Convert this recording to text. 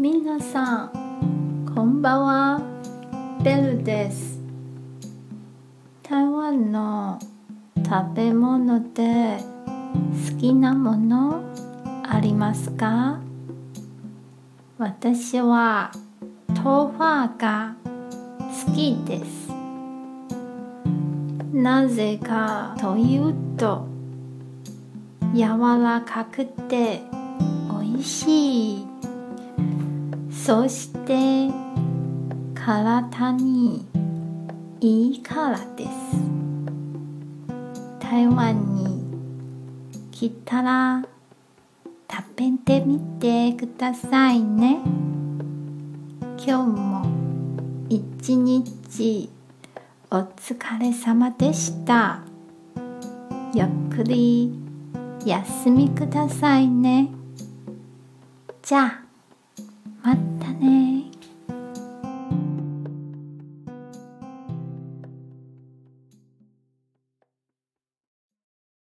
皆さんこんばんは。ベルです。台湾の食べ物で好きなものありますか？私は豆腐が好きです。なぜかというと柔らかくて美味しい。そして体にいいからです。台湾に来たら食べてみてくださいね。今日も一日お疲れ様でした。ゆっくり休みくださいね。じゃあ。